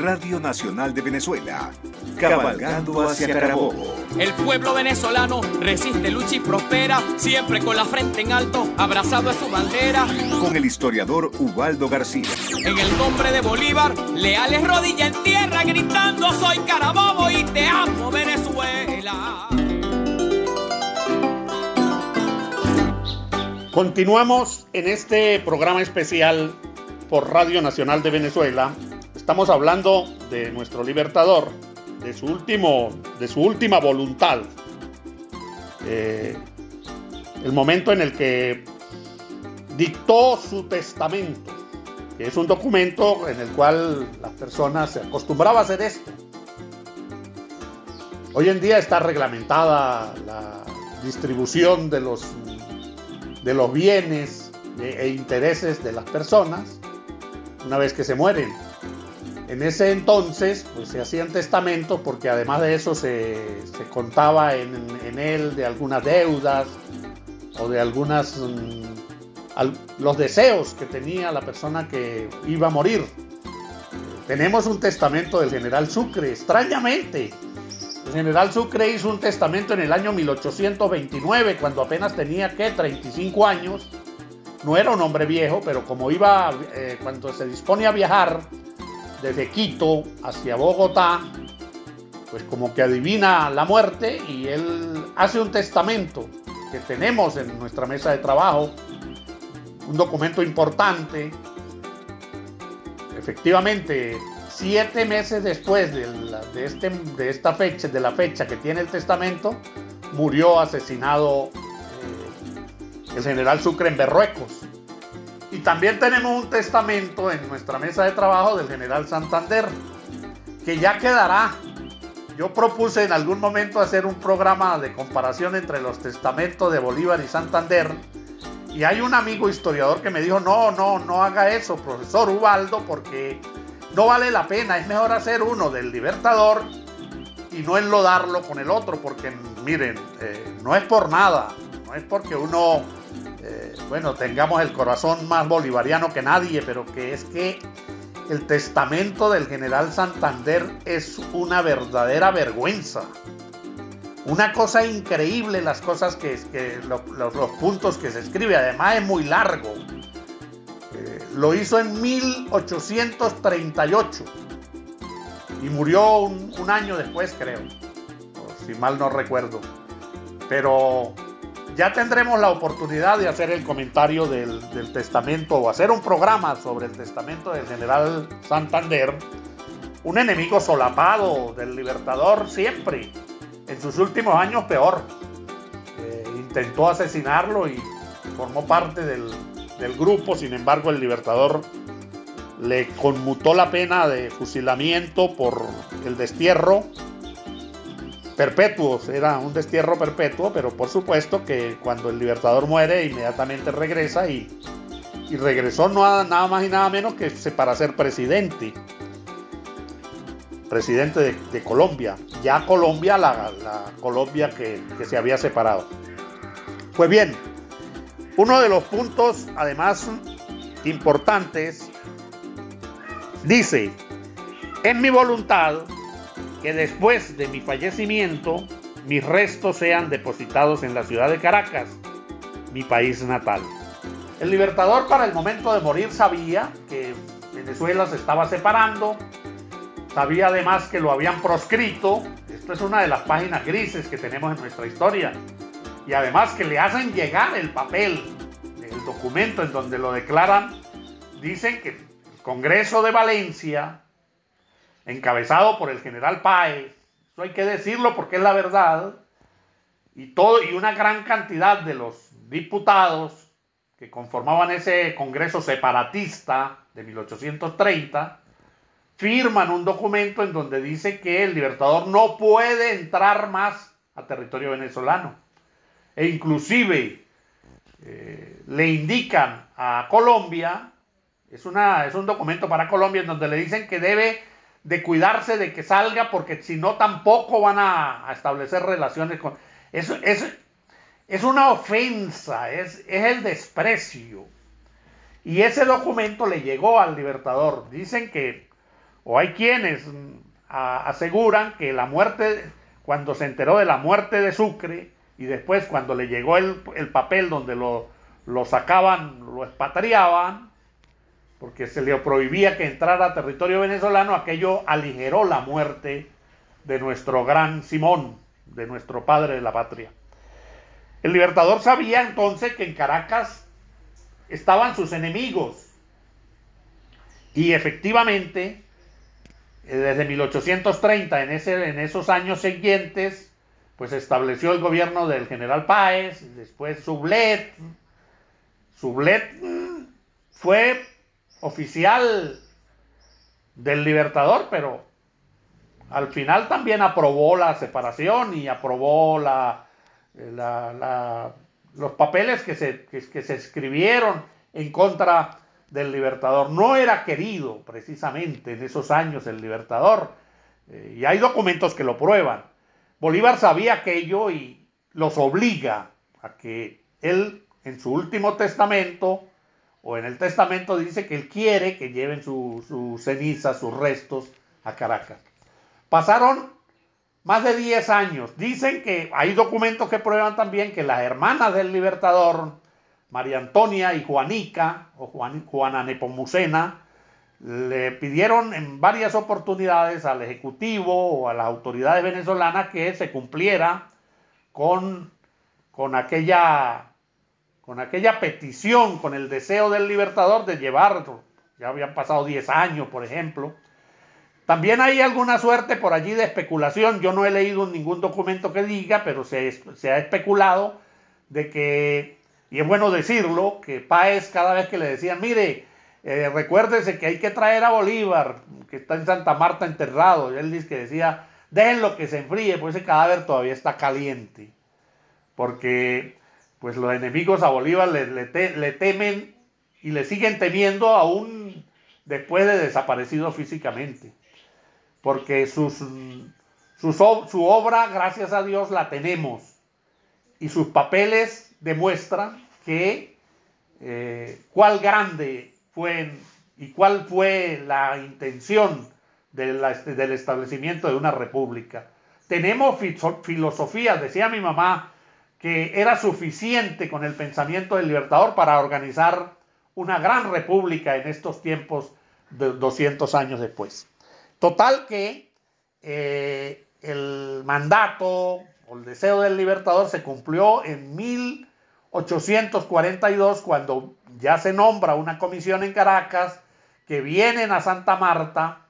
Radio Nacional de Venezuela, cabalgando hacia Carabobo. El pueblo venezolano resiste, lucha y prospera, siempre con la frente en alto, abrazado a su bandera. Con el historiador Ubaldo García. En el nombre de Bolívar, leales rodilla en tierra, gritando soy Carabobo y te amo Venezuela. Continuamos en este programa especial por Radio Nacional de Venezuela. Estamos hablando de nuestro libertador, de su, último, de su última voluntad. Eh, el momento en el que dictó su testamento, que es un documento en el cual las personas se acostumbraba a hacer esto. Hoy en día está reglamentada la distribución de los de los bienes e intereses de las personas una vez que se mueren. En ese entonces, pues se hacían testamentos porque además de eso se, contaba en, él de algunas deudas o de algunas mm, los deseos que tenía la persona que iba a morir. Tenemos un testamento del general Sucre, extrañamente, el general Sucre hizo un testamento en el año 1829, cuando apenas tenía, ¿qué? 35 años. No era un hombre viejo, pero como iba, eh, cuando se dispone a viajar desde Quito hacia Bogotá, pues como que adivina la muerte y él hace un testamento que tenemos en nuestra mesa de trabajo, un documento importante. Efectivamente, siete meses después de, este, de, esta fecha, de la fecha que tiene el testamento, murió asesinado eh, el general Sucre en Berruecos. También tenemos un testamento en nuestra mesa de trabajo del general Santander, que ya quedará. Yo propuse en algún momento hacer un programa de comparación entre los testamentos de Bolívar y Santander. Y hay un amigo historiador que me dijo, no, no, no haga eso, profesor Ubaldo, porque no vale la pena, es mejor hacer uno del Libertador y no enlodarlo con el otro, porque miren, eh, no es por nada, no es porque uno, eh, bueno, tengamos el corazón más bolivariano que nadie, pero que es que el testamento del general Santander es una verdadera vergüenza. Una cosa increíble las cosas que, que los puntos que se escribe, además es muy largo. Lo hizo en 1838 y murió un, año después, creo, si mal no recuerdo. Pero ya tendremos la oportunidad de hacer el comentario del, testamento o hacer un programa sobre el testamento del general Santander, un enemigo solapado del libertador siempre, en sus últimos años peor. Eh, intentó asesinarlo y formó parte del grupo, sin embargo el Libertador le conmutó la pena de fusilamiento por el destierro perpetuo, era un destierro perpetuo, pero por supuesto que cuando el Libertador muere inmediatamente regresa y, y regresó no a nada más y nada menos que para ser presidente, presidente de, Colombia, ya Colombia, la, Colombia que, que se había separado. Pues bien, uno de los puntos, además, importantes, dice, es mi voluntad que después de mi fallecimiento, mis restos sean depositados en la ciudad de Caracas, mi país natal. El libertador para el momento de morir sabía que Venezuela se estaba separando, sabía además que lo habían proscrito, esto es una de las páginas grises que tenemos en nuestra historia, y además que le hacen llegar el papel, el documento en donde lo declaran, dicen que el Congreso de Valencia, encabezado por el general Páez, eso hay que decirlo porque es la verdad, y, todo, y una gran cantidad de los diputados que conformaban ese Congreso separatista de 1830, firman un documento en donde dice que el libertador no puede entrar más a territorio venezolano. E inclusive eh, le indican a Colombia, es, una, es un documento para Colombia en donde le dicen que debe de cuidarse de que salga porque si no tampoco van a, establecer relaciones con... Eso es, es una ofensa, es, es el desprecio. Y ese documento le llegó al Libertador. Dicen que o hay quienes mm, aseguran que la muerte, cuando se enteró de la muerte de Sucre y después cuando le llegó el, papel donde lo, lo sacaban, lo expatriaban, porque se le prohibía que entrara a territorio venezolano, aquello aligeró la muerte de nuestro gran Simón, de nuestro padre de la patria. El libertador sabía entonces que en Caracas estaban sus enemigos. Y efectivamente, eh, desde 1830, en, esos años siguientes, pues estableció el gobierno del general Páez, después Sublet. Sublet mm, fue oficial del Libertador, pero al final también aprobó la separación y aprobó la, los papeles que se, que se escribieron en contra del Libertador. No era querido precisamente en esos años el Libertador. Eh, y hay documentos que lo prueban. Bolívar sabía aquello y los obliga a que él en su último testamento o en el testamento dice que él quiere que lleven sus su cenizas, sus restos a Caracas. Pasaron más de 10 años. Dicen que hay documentos que prueban también que las hermanas del Libertador, María Antonia y Juanica, o Juana Nepomucena, le pidieron en varias oportunidades al Ejecutivo o a las autoridades venezolanas que se cumpliera con, con, aquella, con aquella petición, con el deseo del libertador de llevar, ya habían pasado 10 años, por ejemplo. También hay alguna suerte por allí de especulación, yo no he leído ningún documento que diga, pero se, se ha especulado de que y es bueno decirlo, que Páez cada vez que le decían, mire, eh, recuérdese que hay que traer a Bolívar, que está en Santa Marta enterrado, y él dice que decía, déjenlo que se enfríe, pues ese cadáver todavía está caliente, porque pues los enemigos a Bolívar le, le temen y le siguen temiendo aún después de desaparecido físicamente, porque sus, su obra, gracias a Dios, la tenemos, y sus papeles demuestra que eh, cuál grande fue y cuál fue la intención del establecimiento de una república. Tenemos filosofías, decía mi mamá, que era suficiente con el pensamiento del libertador para organizar una gran república en estos tiempos de 200 años después. Total que eh, el mandato o el deseo del libertador se cumplió en mil 842, cuando ya se nombra una comisión en Caracas, que vienen a Santa Marta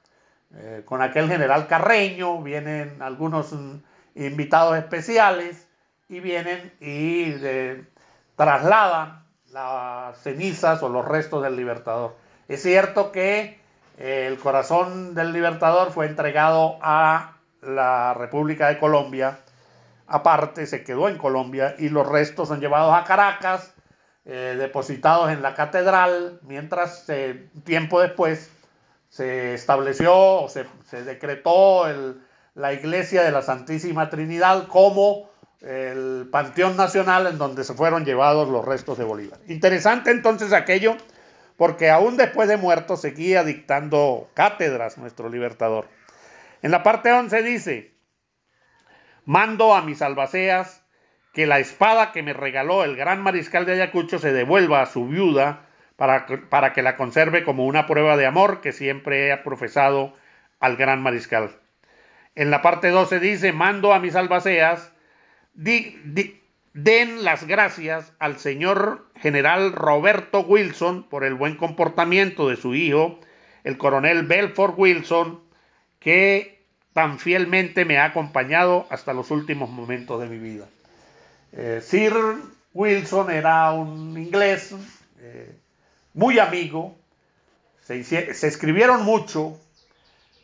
eh, con aquel general Carreño, vienen algunos mm, invitados especiales y vienen y trasladan las cenizas o los restos del libertador. Es cierto que eh, el corazón del libertador fue entregado a la República de Colombia aparte se quedó en Colombia y los restos son llevados a Caracas, eh, depositados en la catedral, mientras eh, tiempo después se estableció o se, decretó la iglesia de la Santísima Trinidad como el Panteón Nacional en donde se fueron llevados los restos de Bolívar. Interesante entonces aquello, porque aún después de muerto seguía dictando cátedras nuestro libertador. En la parte 11 dice, Mando a mis albaceas que la espada que me regaló el gran mariscal de Ayacucho se devuelva a su viuda para, para que la conserve como una prueba de amor que siempre he profesado al gran mariscal. En la parte 12 dice, mando a mis albaceas, den las gracias al señor general Roberto Wilson por el buen comportamiento de su hijo, el coronel Belfort Wilson, que tan fielmente me ha acompañado hasta los últimos momentos de mi vida. Eh, Sir Wilson era un inglés eh, muy amigo, se, escribieron mucho,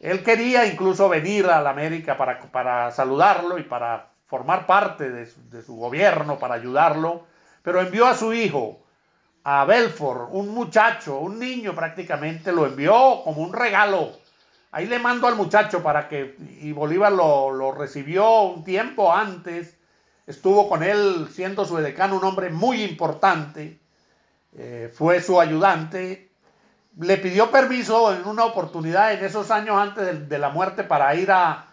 él quería incluso venir a la América para, para saludarlo y para formar parte de su, gobierno, para ayudarlo, pero envió a su hijo, a Belfort, un muchacho, un niño prácticamente, lo envió como un regalo. Ahí le mando al muchacho para que, y Bolívar lo, recibió un tiempo antes, estuvo con él siendo su decano, un hombre muy importante, eh, fue su ayudante le pidió permiso en una oportunidad en esos años antes de, la muerte para ir a,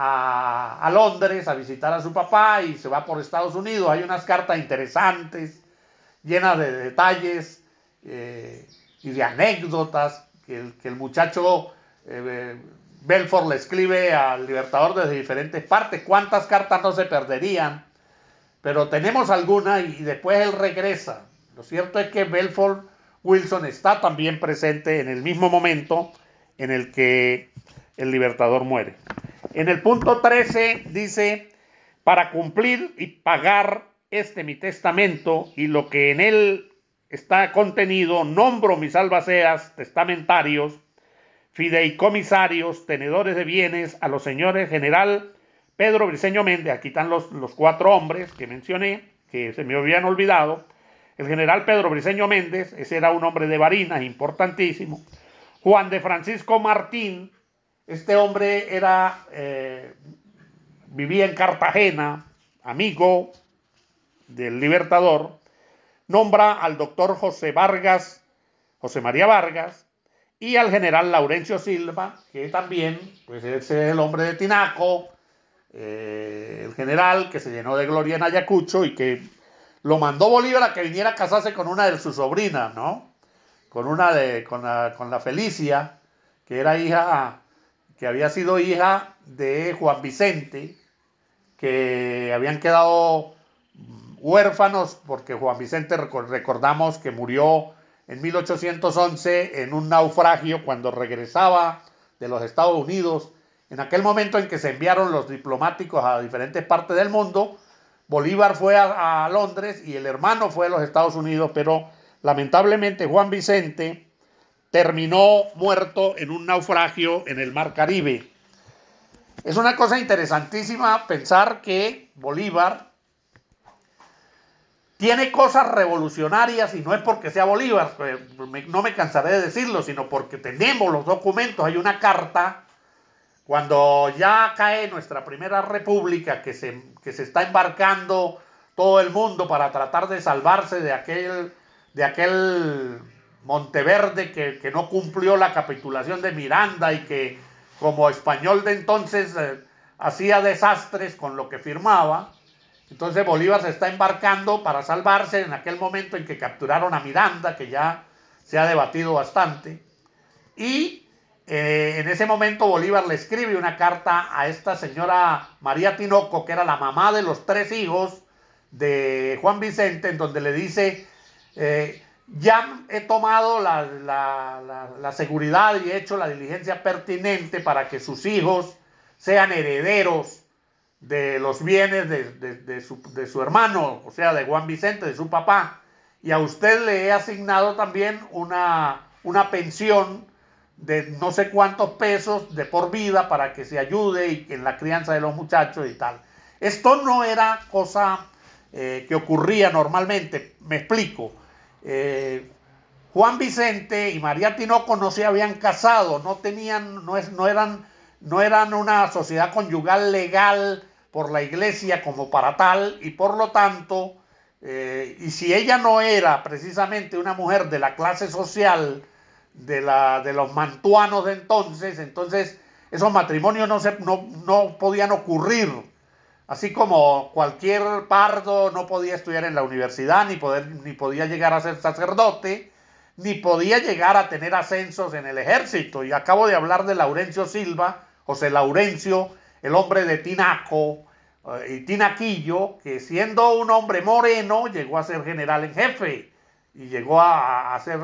a, Londres a visitar a su papá y se va por Estados Unidos. Hay unas cartas interesantes, llenas de detalles eh, y de anécdotas que el, muchacho eh, Belfort le escribe al Libertador desde diferentes partes. ¿Cuántas cartas no se perderían? Pero tenemos alguna y después él regresa. Lo cierto es que Belfort Wilson está también presente en el mismo momento en el que el Libertador muere. En el punto 13 dice, para cumplir y pagar este mi testamento y lo que en él está contenido, nombro mis albaceas testamentarios fideicomisarios, tenedores de bienes, a los señores general Pedro Briceño Méndez, aquí están los, los cuatro hombres que mencioné, que se me habían olvidado, el general Pedro Briceño Méndez, ese era un hombre de Barinas, importantísimo, Juan de Francisco Martín, este hombre era, eh, vivía en Cartagena, amigo del Libertador, nombra al doctor José Vargas, José María Vargas, y al general Laurencio Silva, que también, pues ese es el hombre de Tinaco, eh, el general que se llenó de gloria en Ayacucho y que lo mandó Bolívar a que viniera a casarse con una de sus sobrinas, ¿no? Con una de, con la, con la Felicia, que era hija, que había sido hija de Juan Vicente, que habían quedado huérfanos porque Juan Vicente recordamos que murió en 1811 en un naufragio cuando regresaba de los Estados Unidos. En aquel momento en que se enviaron los diplomáticos a diferentes partes del mundo, Bolívar fue a, Londres y el hermano fue a los Estados Unidos, pero lamentablemente Juan Vicente terminó muerto en un naufragio en el Mar Caribe. Es una cosa interesantísima pensar que Bolívar tiene cosas revolucionarias y no es porque sea Bolívar, pues, no me cansaré de decirlo, sino porque tenemos los documentos. Hay una carta cuando ya cae nuestra primera república que se, que se está embarcando todo el mundo para tratar de salvarse de aquel, de aquel Monteverde que, que no cumplió la capitulación de Miranda y que como español de entonces eh, hacía desastres con lo que firmaba entonces Bolívar se está embarcando para salvarse en aquel momento en que capturaron a Miranda, que ya se ha debatido bastante. Y eh, en ese momento Bolívar le escribe una carta a esta señora María Tinoco, que era la mamá de los tres hijos de Juan Vicente, en donde le dice, eh, ya he tomado la, seguridad y he hecho la diligencia pertinente para que sus hijos sean herederos de los bienes de, su, hermano, o sea, de Juan Vicente, de su papá, y a usted le he asignado también una, una pensión de no sé cuántos pesos de por vida para que se ayude en la crianza de los muchachos y tal. Esto no era cosa eh, que ocurría normalmente, me explico. Eh, Juan Vicente y María Tinoco no se habían casado, no tenían, no, es, no eran no eran una sociedad conyugal legal por la iglesia como para tal y por lo tanto, eh, y si ella no era precisamente una mujer de la clase social de, la, de los mantuanos de entonces, entonces esos matrimonios no, se, no, no podían ocurrir. Así como cualquier pardo no podía estudiar en la universidad, ni, poder, ni podía llegar a ser sacerdote, ni podía llegar a tener ascensos en el ejército. Y acabo de hablar de Laurencio Silva, José Laurencio, el hombre de Tinaco eh, y Tinaquillo, que siendo un hombre moreno llegó a ser general en jefe y llegó a, ser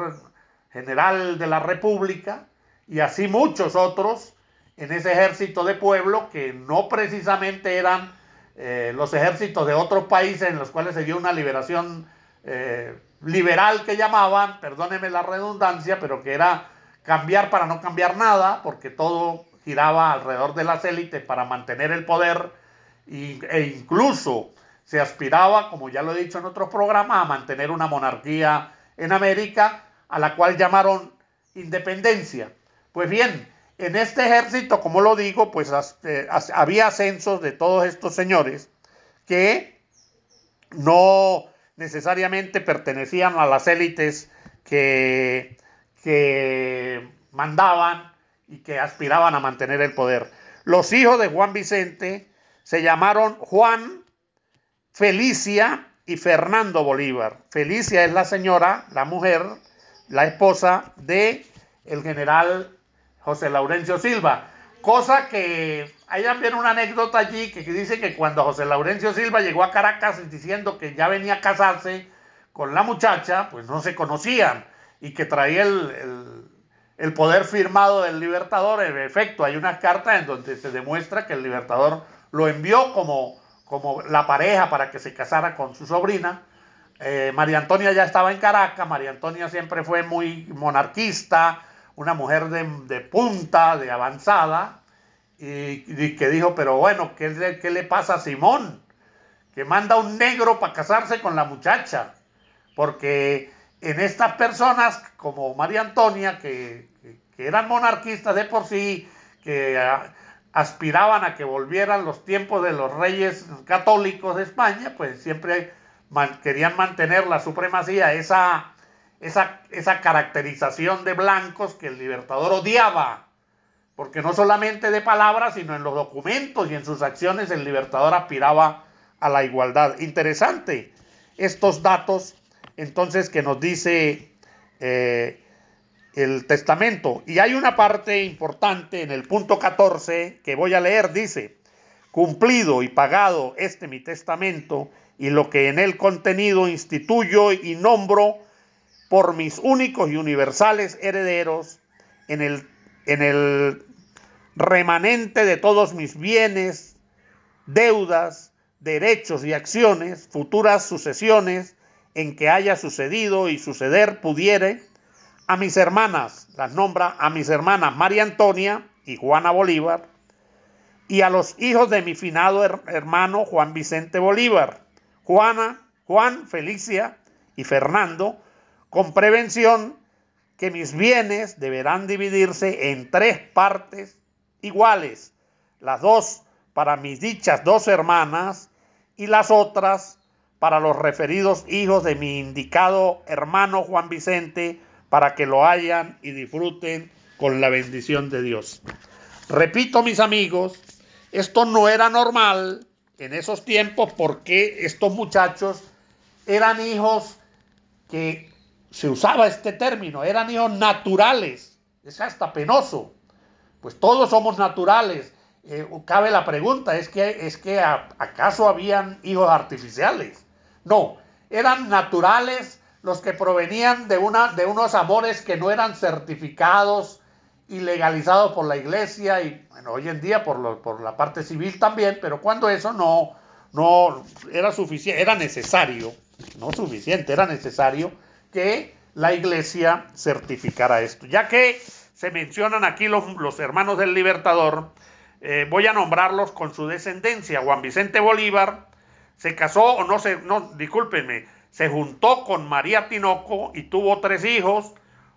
general de la República y así muchos otros en ese ejército de pueblo que no precisamente eran eh, los ejércitos de otros países en los cuales se dio una liberación eh, liberal que llamaban, perdóneme la redundancia, pero que era cambiar para no cambiar nada, porque todo giraba alrededor de las élites para mantener el poder e incluso se aspiraba, como ya lo he dicho en otros programas, a mantener una monarquía en América, a la cual llamaron independencia. Pues bien, en este ejército, como lo digo, pues eh, había ascensos de todos estos señores que no necesariamente pertenecían a las élites que que mandaban y que aspiraban a mantener el poder. Los hijos de Juan Vicente se llamaron Juan, Felicia y Fernando Bolívar. Felicia es la señora, la mujer, la esposa de el general José Laurencio Silva. Cosa que hay también una anécdota allí que dice que cuando José Laurencio Silva llegó a Caracas diciendo que ya venía a casarse con la muchacha, pues no se conocían y que traía el, el poder firmado del Libertador. En efecto, hay una carta en donde se demuestra que el Libertador lo envió como como la pareja para que se casara con su sobrina. Eh, María Antonia ya estaba en Caracas, María Antonia siempre fue muy monarquista, una mujer de, punta, de avanzada, y, que dijo, pero bueno, ¿qué, ¿qué, le pasa a Simón? Que manda un negro para casarse con la muchacha, porque en estas personas como María Antonia, que, que eran monarquistas de por sí, que aspiraban a que volvieran los tiempos de los reyes católicos de España, pues siempre querían mantener la supremacía, esa, esa, esa caracterización de blancos que el libertador odiaba, porque no solamente de palabras, sino en los documentos y en sus acciones el libertador aspiraba a la igualdad. Interesante estos datos, entonces, que nos dice eh, el testamento. Y hay una parte importante en el punto 14 que voy a leer, dice, cumplido y pagado este mi testamento y lo que en él contenido instituyo y nombro por mis únicos y universales herederos en el, en el remanente de todos mis bienes, deudas, derechos y acciones, futuras sucesiones en que haya sucedido y suceder pudiere, a mis hermanas, las nombra a mis hermanas María Antonia y Juana Bolívar, y a los hijos de mi finado hermano Juan Vicente Bolívar, Juana, Juan, Felicia y Fernando, con prevención que mis bienes deberán dividirse en tres partes iguales, las dos para mis dichas dos hermanas y las otras para los referidos hijos de mi indicado hermano Juan Vicente para que lo hayan y disfruten con la bendición de Dios. Repito, mis amigos, esto no era normal en esos tiempos porque estos muchachos eran hijos que se usaba este término, eran hijos naturales. Es hasta penoso. Pues todos somos naturales. Eh, cabe la pregunta, ¿es que, es que acaso habían hijos artificiales? No, eran naturales los que provenían de, unos amores que no eran certificados y legalizados por la iglesia y bueno, hoy en día por, por la parte civil también, pero cuando eso no, no era suficiente, era necesario, no suficiente, era necesario que la iglesia certificara esto. Ya que se mencionan aquí los, hermanos del Libertador, eh, voy a nombrarlos con su descendencia. Juan Vicente Bolívar se casó, o no se, no, discúlpenme, se juntó con María Tinoco y tuvo tres hijos,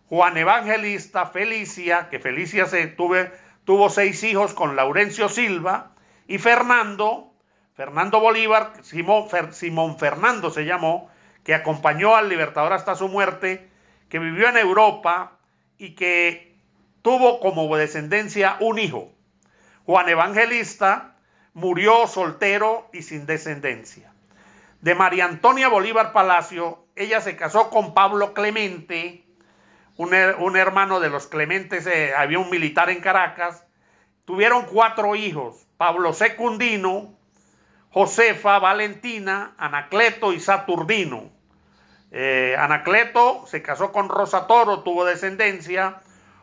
Juan Evangelista, Felicia, que Felicia se tuvo seis hijos con Laurencio Silva, y Fernando, Fernando Bolívar, Simón Fernando se llamó, que acompañó al Libertador hasta su muerte, que vivió en Europa y que tuvo como descendencia un hijo. Juan Evangelista murió soltero y sin descendencia de María Antonia Bolívar Palacio, ella se casó con Pablo Clemente, un, hermano de los Clementes, eh, había un militar en Caracas. Tuvieron cuatro hijos, Pablo Secundino, Josefa, Valentina, Anacleto y Saturnino. Eh, Anacleto se casó con Rosa Toro, tuvo descendencia.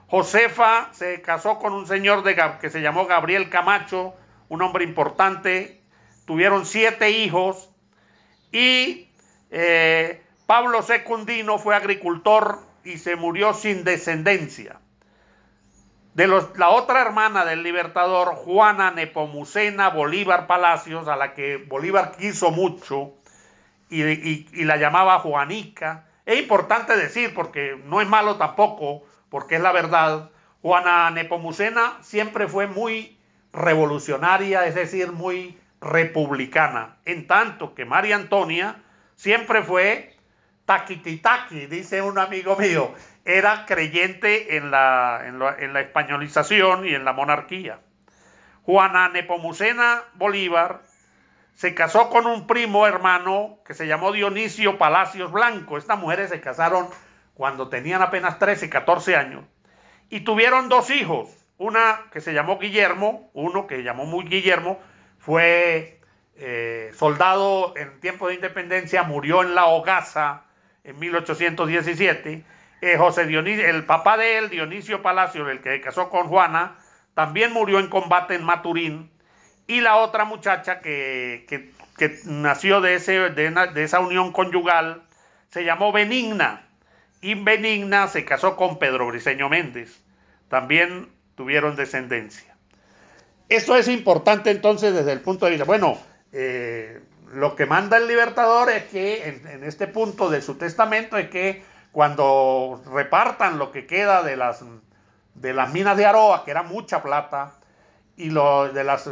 Josefa se casó con un señor de, que se llamó Gabriel Camacho, un hombre importante. Tuvieron siete hijos. Y eh, Pablo Secundino fue agricultor y se murió sin descendencia. De la otra hermana del libertador, Juana Nepomucena Bolívar Palacios, a la que Bolívar quiso mucho y, la llamaba Juanica. Es importante decir, porque no es malo tampoco, porque es la verdad, Juana Nepomucena siempre fue muy revolucionaria, es decir, muy republicana, en tanto que María Antonia siempre fue Taquititaqui, dice un amigo mío, era creyente en, la, españolización y en la monarquía. Juana Nepomucena Bolívar se casó con un primo hermano que se llamó Dionisio Palacios Blanco. Estas mujeres se casaron cuando tenían apenas 13, 14 años y tuvieron dos hijos. Una que se llamó Guillermo, uno que llamó muy Guillermo, fue eh, soldado en tiempo de independencia, murió en la hogaza en 1817. Eh, José Dionisio, el papá de él, Dionisio Palacio, el que casó con Juana, también murió en combate en Maturín. Y la otra muchacha que, nació de, ese, de, esa unión conyugal se llamó Benigna. Y Benigna se casó con Pedro Briceño Méndez. También tuvieron descendencia. Esto es importante entonces desde el punto de vista. Bueno, eh, lo que manda el libertador es que en, este punto de su testamento es que cuando repartan lo que queda de las, de las minas de Aroa, que era mucha plata, y lo, de, las,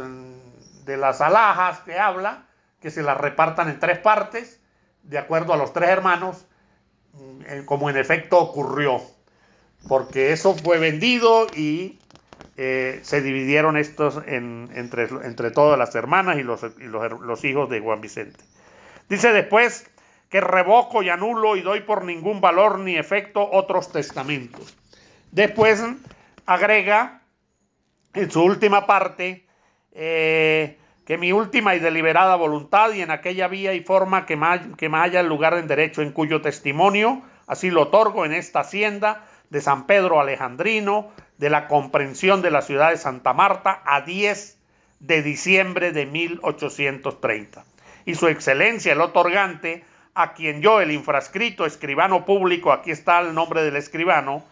de las alhajas que habla, que se las repartan en tres partes, de acuerdo a los tres hermanos, mm, como en efecto ocurrió, porque eso fue vendido y eh, se dividieron estos entre, entre, todas las hermanas y, los, los, hijos de Juan Vicente. Dice después que revoco y anulo y doy por ningún valor ni efecto otros testamentos. Después agrega en su última parte eh, que mi última y deliberada voluntad y en aquella vía y forma que me, que me haya el lugar en derecho en cuyo testimonio así lo otorgo en esta hacienda de San Pedro Alejandrino de la comprensión de la ciudad de Santa Marta a 10 de diciembre de 1830. Y su excelencia, el otorgante, a quien yo, el infrascrito escribano público, aquí está el nombre del escribano,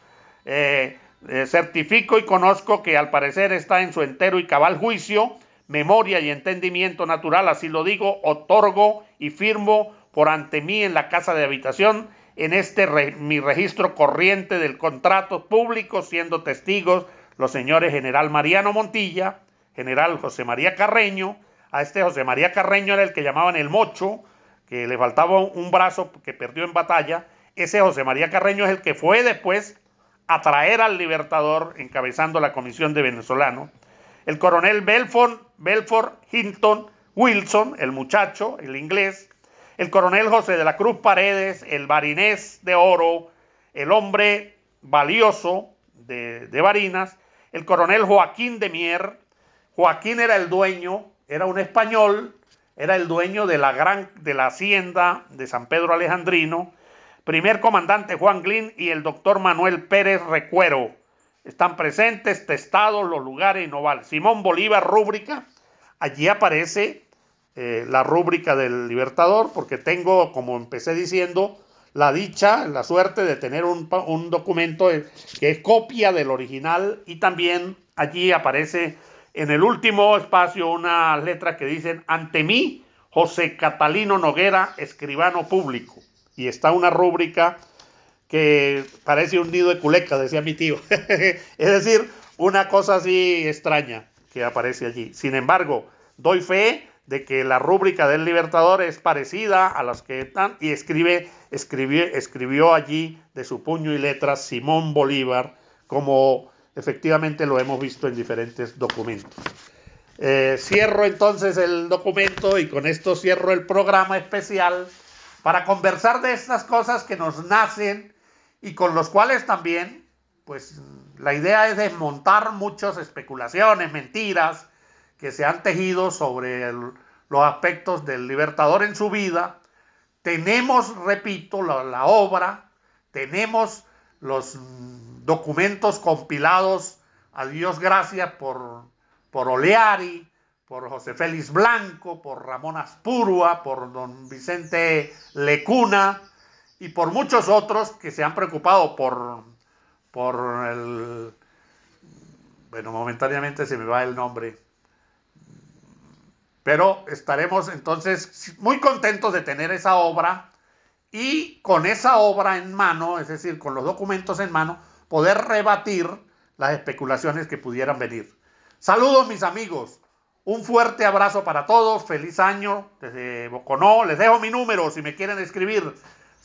eh, eh, certifico y conozco que al parecer está en su entero y cabal juicio, memoria y entendimiento natural, así lo digo, otorgo y firmo por ante mí en la casa de habitación en este mi registro corriente del contrato público, siendo testigos los señores general Mariano Montilla, general José María Carreño, a este José María Carreño era el que llamaban el mocho, que le faltaba un brazo que perdió en batalla, ese José María Carreño es el que fue después a traer al libertador encabezando la comisión de venezolanos, el coronel Belfort, Belfort Hinton Wilson, el muchacho, el inglés, el coronel José de la Cruz Paredes, el barinés de oro, el hombre valioso de, de Barinas, el coronel Joaquín de Mier. Joaquín era el dueño, era un español, era el dueño de la gran de la hacienda de San Pedro Alejandrino. Primer comandante Juan Glín y el doctor Manuel Pérez Recuero. Están presentes, testados los lugares y no vale. Simón Bolívar, rúbrica. Allí aparece eh, la rúbrica del Libertador, porque tengo, como empecé diciendo, la dicha, la suerte de tener un, documento que es copia del original y también allí aparece en el último espacio una letra que dicen ante mí José Catalino Noguera, escribano público. Y está una rúbrica que parece un nido de culeca, decía mi tío. es decir, una cosa así extraña que aparece allí. Sin embargo, doy fe de que la rúbrica del Libertador es parecida a las que están y escribe, escribió, allí de su puño y letras Simón Bolívar, como efectivamente lo hemos visto en diferentes documentos. Eh, cierro entonces el documento y con esto cierro el programa especial para conversar de estas cosas que nos nacen y con los cuales también, pues la idea es desmontar muchas especulaciones, mentiras, que se han tejido sobre los aspectos del libertador en su vida. Tenemos, repito, la, obra, tenemos los documentos compilados, a Dios gracias, por, por Oleari, por José Félix Blanco, por Ramón Aspurua, por don Vicente Lecuna y por muchos otros que se han preocupado por, por el... Bueno, momentáneamente se me va el nombre pero estaremos entonces muy contentos de tener esa obra y con esa obra en mano, es decir, con los documentos en mano, poder rebatir las especulaciones que pudieran venir. Saludos mis amigos, un fuerte abrazo para todos, feliz año desde Boconó, les dejo mi número si me quieren escribir,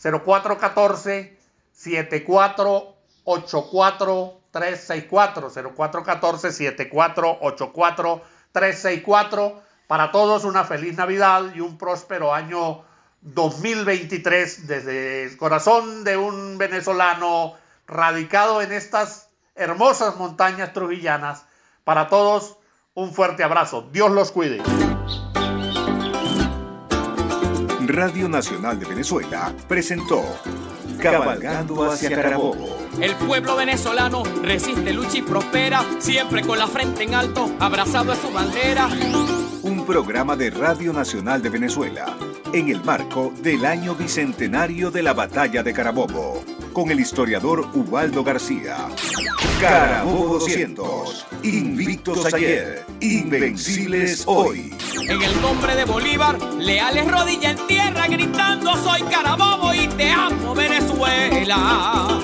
0414 7484 364 0414 7484 364 para todos una feliz Navidad y un próspero año 2023 desde el corazón de un venezolano radicado en estas hermosas montañas trujillanas. Para todos un fuerte abrazo. Dios los cuide. Radio Nacional de Venezuela presentó Cabalgando hacia Carabobo. El pueblo venezolano resiste, lucha y prospera, siempre con la frente en alto, abrazado a su bandera. Un programa de Radio Nacional de Venezuela, en el marco del año bicentenario de la Batalla de Carabobo, con el historiador Ubaldo García. Carabobo 200, invictos ayer, invencibles hoy. En el nombre de Bolívar, leales rodilla en tierra, gritando soy Carabobo y te amo Venezuela.